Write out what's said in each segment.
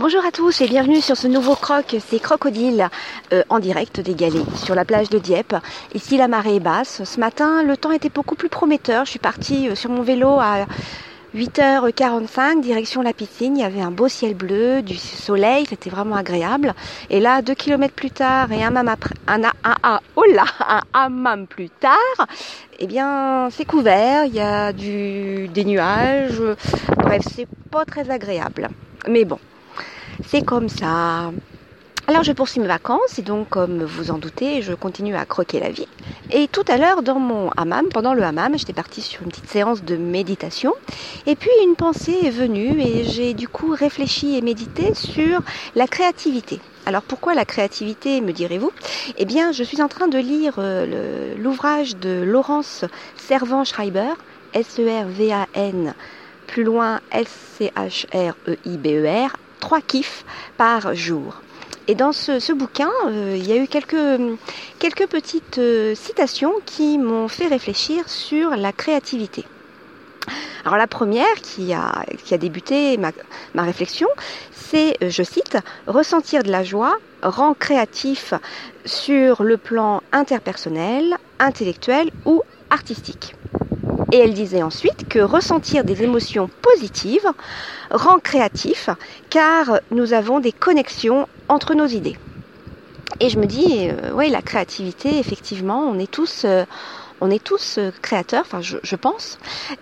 Bonjour à tous et bienvenue sur ce nouveau croc, c'est Crocodile euh, en direct des Galets sur la plage de Dieppe. Ici la marée est basse. Ce matin le temps était beaucoup plus prometteur. Je suis partie euh, sur mon vélo à 8h45 direction la piscine. Il y avait un beau ciel bleu, du soleil, c'était vraiment agréable. Et là, deux kilomètres plus tard et un hammam après, un, un, un, oh là, un hammam plus tard, eh bien c'est couvert. Il y a du, des nuages. Bref, c'est pas très agréable. Mais bon, c'est comme ça. Alors je poursuis mes vacances et donc comme vous en doutez, je continue à croquer la vie. Et tout à l'heure dans mon hammam, pendant le hammam, j'étais partie sur une petite séance de méditation et puis une pensée est venue et j'ai du coup réfléchi et médité sur la créativité. Alors pourquoi la créativité, me direz-vous? Eh bien, je suis en train de lire euh, l'ouvrage de Laurence Servan-Schreiber, S-E-R-V-A-N, plus loin S-C-H-R-E-I-B-E-R, trois kiffs par jour. Et dans ce, bouquin, euh, il y a eu quelques, petites euh, citations qui m'ont fait réfléchir sur la créativité. Alors la première qui a, qui débuté ma, ma réflexion, c'est, euh, je cite, ressentir de la joie rend créatif sur le plan interpersonnel, intellectuel ou artistique. Et elle disait ensuite que ressentir des émotions positives rend créatif car nous avons des connexions entre nos idées. Et je me dis, euh, oui, la créativité, effectivement, on est tous, euh, on est tous euh, créateurs, enfin, je, je pense.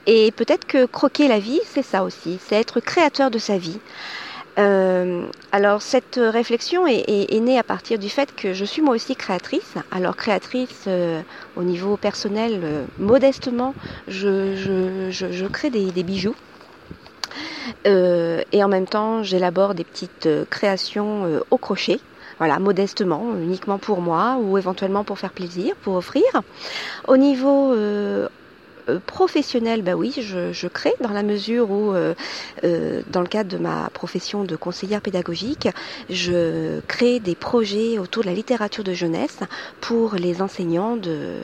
Et peut-être que croquer la vie, c'est ça aussi, c'est être créateur de sa vie. Euh, alors cette réflexion est, est, née à partir du fait que je suis moi aussi créatrice. Alors créatrice euh, au niveau personnel, euh, modestement, je, je, je, je, crée des, des bijoux. Euh, et en même temps, j'élabore des petites créations au crochet. Voilà, modestement, uniquement pour moi ou éventuellement pour faire plaisir, pour offrir. Au niveau euh, professionnel, bah oui, je, crée dans la mesure où, euh, euh, dans le cadre de ma profession de conseillère pédagogique, je crée des projets autour de la littérature de jeunesse pour les enseignants de,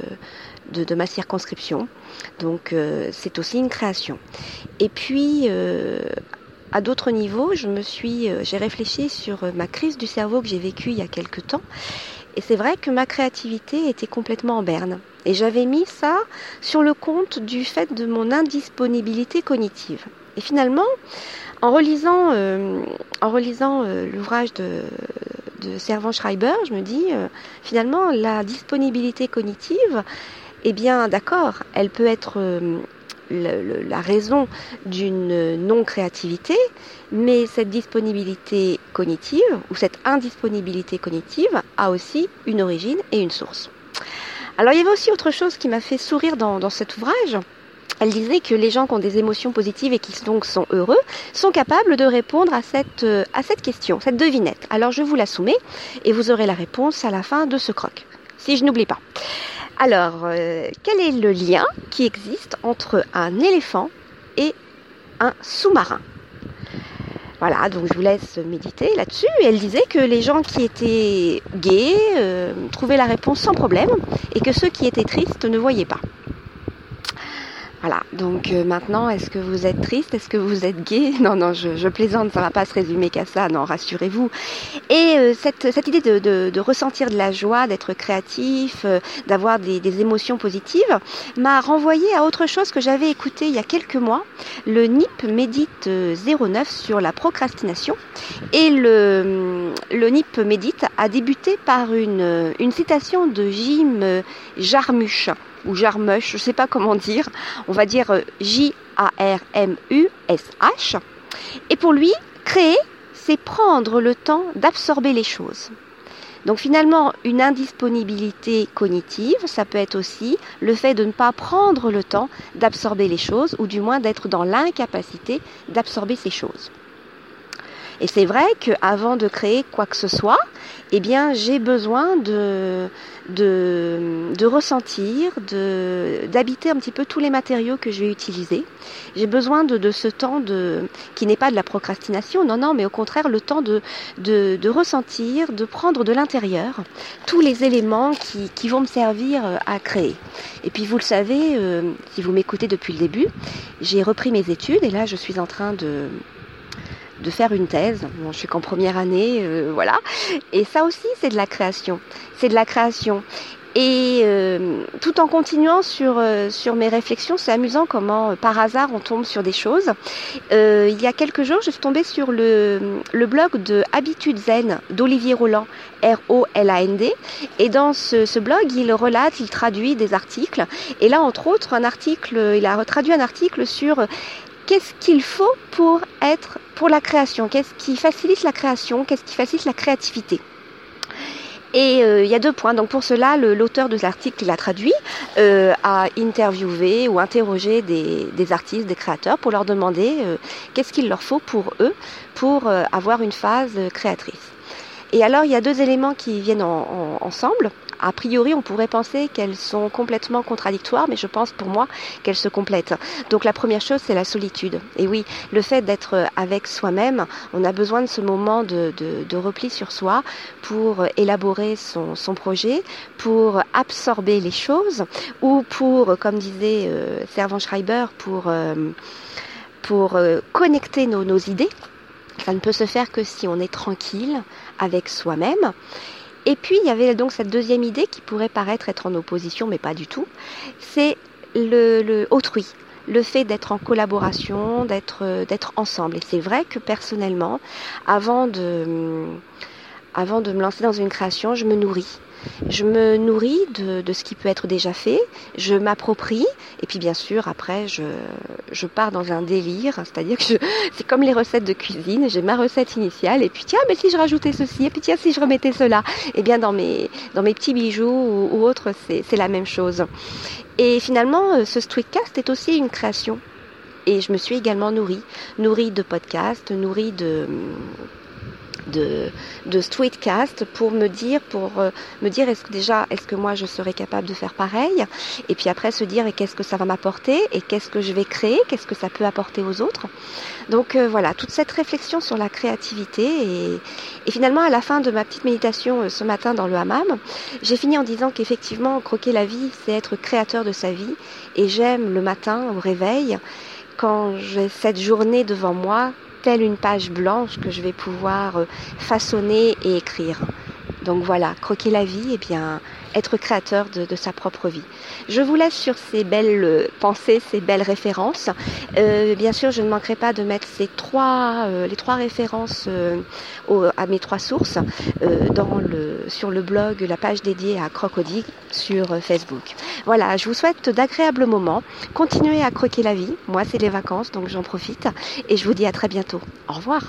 de, ma circonscription. Donc euh, c'est aussi une création. Et puis euh, à d'autres niveaux, je me suis, j'ai réfléchi sur ma crise du cerveau que j'ai vécue il y a quelque temps et c'est vrai que ma créativité était complètement en berne. Et j'avais mis ça sur le compte du fait de mon indisponibilité cognitive. Et finalement, en relisant, euh, euh, l'ouvrage de, de Servan-Schreiber, je me dis, euh, finalement, la disponibilité cognitive, eh bien, d'accord, elle peut être le, la raison d'une non-créativité, mais cette disponibilité cognitive ou cette indisponibilité cognitive a aussi une origine et une source. Alors il y avait aussi autre chose qui m'a fait sourire dans, dans cet ouvrage. Elle disait que les gens qui ont des émotions positives et qui donc sont heureux sont capables de répondre à cette, à cette question, cette devinette. Alors je vous la soumets et vous aurez la réponse à la fin de ce croc, si je n'oublie pas. Alors, euh, quel est le lien qui existe entre un éléphant et un sous-marin? Voilà, donc je vous laisse méditer là-dessus. Elle disait que les gens qui étaient gays euh, trouvaient la réponse sans problème et que ceux qui étaient tristes ne voyaient pas. Voilà, donc euh, maintenant, est-ce que vous êtes triste? Est-ce que vous êtes gay Non, non, je, plaisante, ça va pas se résumer qu'à ça, non, rassurez-vous. Et euh, cette, cette idée de, de, ressentir de la joie, d'être créatif, euh, d'avoir des, des, émotions positives, m'a renvoyé à autre chose que j'avais écouté il y a quelques mois, le NIP Médite 09 sur la procrastination. Et le, le NIP Médite a débuté par une, une citation de Jim Jarmusch ou Jarmusch, je ne sais pas comment dire, on va dire J-A-R-M-U-S-H. Et pour lui, créer, c'est prendre le temps d'absorber les choses. Donc finalement, une indisponibilité cognitive, ça peut être aussi le fait de ne pas prendre le temps d'absorber les choses, ou du moins d'être dans l'incapacité d'absorber ces choses. Et c'est vrai qu'avant de créer quoi que ce soit, eh bien, j'ai besoin de, de, de ressentir, de, d'habiter un petit peu tous les matériaux que je vais utiliser. J'ai besoin de, de ce temps de, qui n'est pas de la procrastination, non, non, mais au contraire, le temps de, de, de ressentir, de prendre de l'intérieur tous les éléments qui, qui vont me servir à créer. Et puis, vous le savez, euh, si vous m'écoutez depuis le début, j'ai repris mes études et là, je suis en train de de faire une thèse. je suis qu'en première année, voilà. Et ça aussi, c'est de la création. C'est de la création. Et euh, tout en continuant sur, euh, sur mes réflexions, c'est amusant comment euh, par hasard on tombe sur des choses. il y a quelques jours, je suis tombée sur le, le blog de Habitude Zen d'Olivier Roland, R-O-L-A-N-D. Et dans ce, ce, blog, il relate, il traduit des articles. Et là, entre autres, un article, il a traduit un article sur qu'est-ce qu'il faut pour être pour la création, qu'est-ce qui facilite la création, qu'est-ce qui facilite la créativité? Et euh, il y a deux points. Donc pour cela, l'auteur de l'article qu'il a traduit euh, a interviewé ou interrogé des, des, artistes, des créateurs pour leur demander euh, qu'est-ce qu'il leur faut pour eux pour avoir une phase créatrice. Et alors il y a deux éléments qui viennent en, ensemble a priori, on pourrait penser qu'elles sont complètement contradictoires, mais je pense pour moi qu'elles se complètent. Donc la première chose, c'est la solitude. Et oui, le fait d'être avec soi-même, on a besoin de ce moment de, repli sur soi pour élaborer son, projet, pour absorber les choses, ou pour, comme disait euh, Servan Schreiber, pour, euh, pour euh, connecter nos, nos idées. Ça ne peut se faire que si on est tranquille avec soi-même. Et puis il y avait donc cette deuxième idée qui pourrait paraître être en opposition, mais pas du tout. C'est le, autrui, le fait d'être en collaboration, d'être d'être ensemble. Et c'est vrai que personnellement, avant de avant de me lancer dans une création, je me nourris. Je me nourris de, de ce qui peut être déjà fait, je m'approprie, et puis bien sûr, après, je, je pars dans un délire, c'est-à-dire que c'est comme les recettes de cuisine, j'ai ma recette initiale, et puis tiens, mais si je rajoutais ceci, et puis tiens, si je remettais cela, et eh bien dans mes, dans mes petits bijoux ou, ou autres, c'est la même chose. Et finalement, euh, ce streetcast est aussi une création. Et je me suis également nourrie, nourrie de podcasts, nourrie de de, de Streetcast pour me dire, pour euh, me dire est-ce que déjà, est-ce que moi je serais capable de faire pareil? Et puis après se dire qu'est-ce que ça va m'apporter? Et qu'est-ce que je vais créer, qu'est-ce que ça peut apporter aux autres? Donc euh, voilà, toute cette réflexion sur la créativité et, et, finalement à la fin de ma petite méditation euh, ce matin dans le hammam, j'ai fini en disant qu'effectivement croquer la vie, c'est être créateur de sa vie. Et j'aime le matin au réveil quand j'ai cette journée devant moi telle une page blanche que je vais pouvoir euh, façonner et écrire. Donc voilà, croquer la vie, et eh bien être créateur de, sa propre vie. Je vous laisse sur ces belles euh, pensées, ces belles références. Euh, bien sûr, je ne manquerai pas de mettre ces trois, les trois références à mes trois sources sur le blog, la page dédiée à Crocodile sur Facebook. Voilà, je vous souhaite d'agréables moments. Continuez à croquer la vie. Moi, c'est les vacances, donc j'en profite. Et je vous dis à très bientôt. Au revoir.